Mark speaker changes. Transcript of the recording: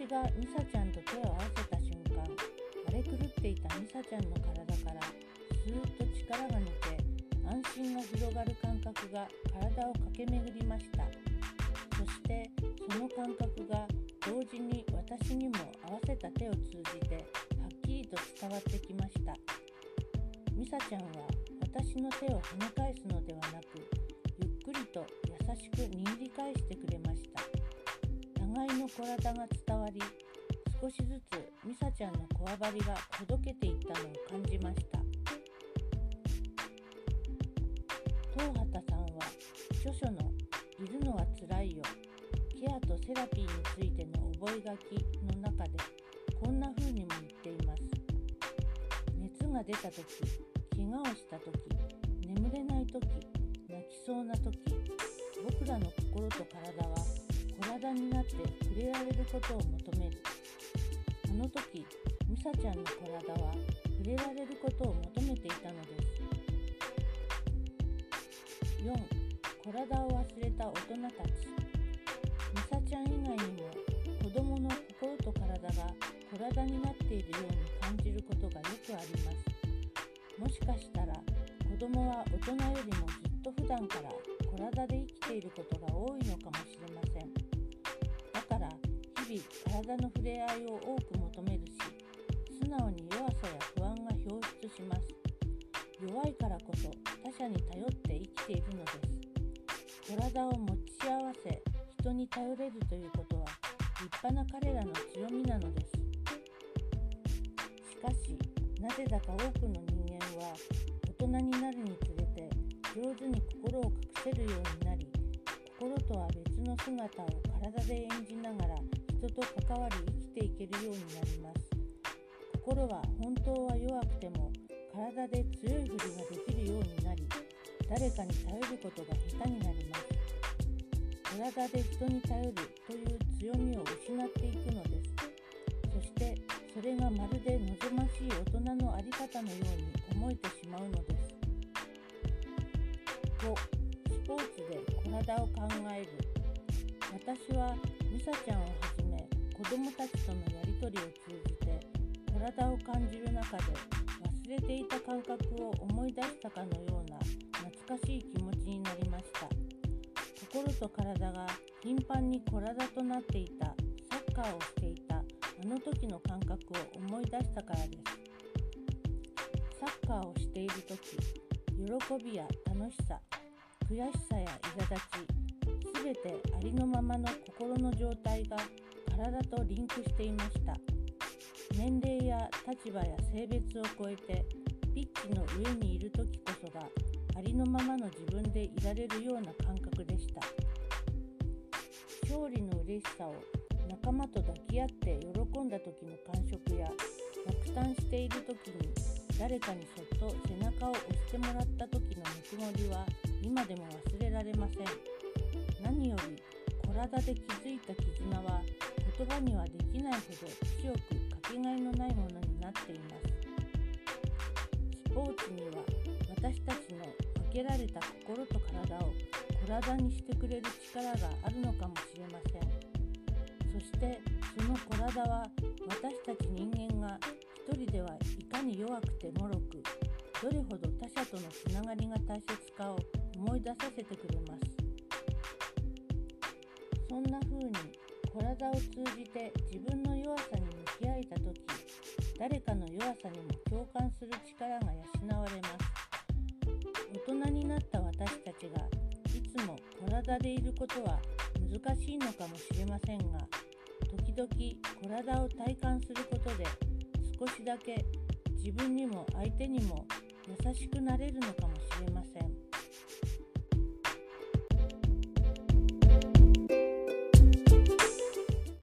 Speaker 1: 私がミサちゃんと手を合わせた瞬間荒れ狂っていたミサちゃんの体からスーッと力が抜け安心が広がる感覚が体を駆け巡りました。そしてその感覚が同時に私にも合わせた手を通じてはっきりと伝わってきました。ミサちゃんは私の手を跳ね返すのではなくゆっくりと優しく握り返してくれました。互いの体が伝わり少しずつミサちゃんのこわばりがほどけていったのを感じました。東畑さんは著書の「いるのはつらいよケアとセラピーについての覚書の中でこんな風にも言っています。熱が出た時怪我をした時眠れない時泣きそうな時僕らの心と体は体になって触れられることを求めるあの時ミサちゃんの体は触れられることを求めていたのです4体を忘れた大人たちミサちゃん以外にも子供の心と体が体になっているように感じることがよくありますもしかしたら子供は大人よりもずっと普段から体で生きていることが多いのかもしれません。体の触れ合いを多く求めるし素直に弱さや不安が表出します。弱いからこそ他者に頼って生きているのです。体を持ち合わせ人に頼れるということは立派な彼らの強みなのです。しかしなぜだか多くの人間は大人になるにつれて上手に心を隠せるようになり心とは別の姿を体で演じながら人と関わり生きていけるようになります。心は本当は弱くても体で強いふりができるようになり誰かに頼ることが下手になります。体で人に頼るという強みを失っていくのです。そしてそれがまるで望ましい大人の在り方のように思えてしまうのです。5スポーツで体を考える。私はミサちゃんをはじめ子供たちとのやり取りを通じて体を感じる中で忘れていた感覚を思い出したかのような懐かしい気持ちになりました。心と体が頻繁に体となっていたサッカーをしていたあの時の感覚を思い出したからです。サッカーをしている時喜びや楽しさ悔しさや苛立ち全てありのままの心の状態が体とリンクしていました。年齢や立場や性別を超えてピッチの上にいる時こそがありのままの自分でいられるような感覚でした。勝利の嬉しさを仲間と抱き合って喜んだ時の感触や落胆している時に誰かにそっと背中を押してもらった時のぬくもりは今でも忘れられません。何より体で築いた絆は葉にはできないほど強くかけがえのないものになっていますスポーツには私たちの分けられた心と体を体にしてくれる力があるのかもしれません。そしてその体は私たち人間が一人ではいかに弱くて脆くどれほど他者とのつながりが大切かを思い出させてくれます。そんな風に体を通じて自分の弱さに向き合えた時誰かの弱さにも共感する力が養われます。大人になった私たちがいつも体でいることは難しいのかもしれませんが時々体を体感することで少しだけ自分にも相手にも優しくなれるのかもしれません。